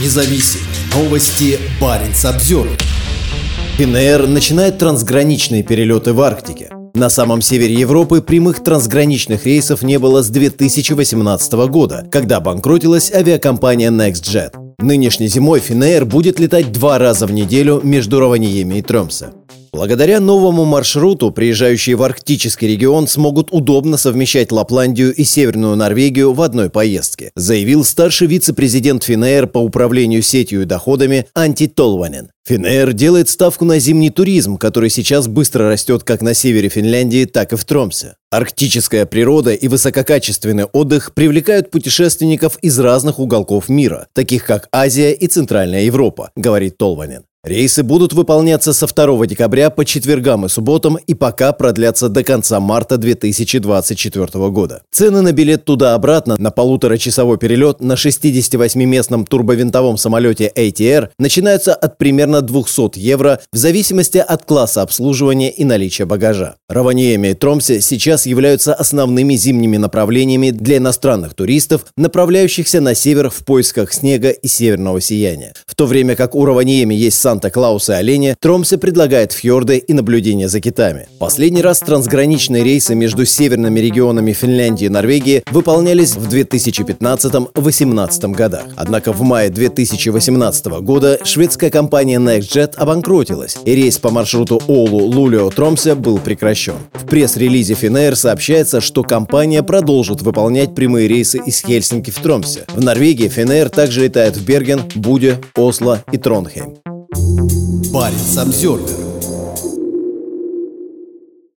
независим. Новости Баренц обзор. ФНР начинает трансграничные перелеты в Арктике. На самом севере Европы прямых трансграничных рейсов не было с 2018 года, когда банкротилась авиакомпания NextJet. Нынешней зимой ФНР будет летать два раза в неделю между Раваниями и Тромсе. Благодаря новому маршруту приезжающие в арктический регион смогут удобно совмещать Лапландию и Северную Норвегию в одной поездке, заявил старший вице-президент Финэйр по управлению сетью и доходами Анти Толванен. Финэйр делает ставку на зимний туризм, который сейчас быстро растет как на севере Финляндии, так и в Тромсе. Арктическая природа и высококачественный отдых привлекают путешественников из разных уголков мира, таких как Азия и Центральная Европа, говорит Толванен. Рейсы будут выполняться со 2 декабря по четвергам и субботам и пока продлятся до конца марта 2024 года. Цены на билет туда-обратно на полуторачасовой перелет на 68-местном турбовинтовом самолете ATR начинаются от примерно 200 евро в зависимости от класса обслуживания и наличия багажа. Раваниями и Тромсе сейчас являются основными зимними направлениями для иностранных туристов, направляющихся на север в поисках снега и северного сияния. В то время как у Раваниями есть сам Санта-Клауса и оленя, Тромсе предлагает фьорды и наблюдение за китами. Последний раз трансграничные рейсы между северными регионами Финляндии и Норвегии выполнялись в 2015-18 годах. Однако в мае 2018 года шведская компания NextJet обанкротилась, и рейс по маршруту Олу-Лулио-Тромсе был прекращен. В пресс-релизе Finnair сообщается, что компания продолжит выполнять прямые рейсы из Хельсинки в Тромсе. В Норвегии Finnair также летает в Берген, Буде, Осло и Тронхейм. Баренц обзервер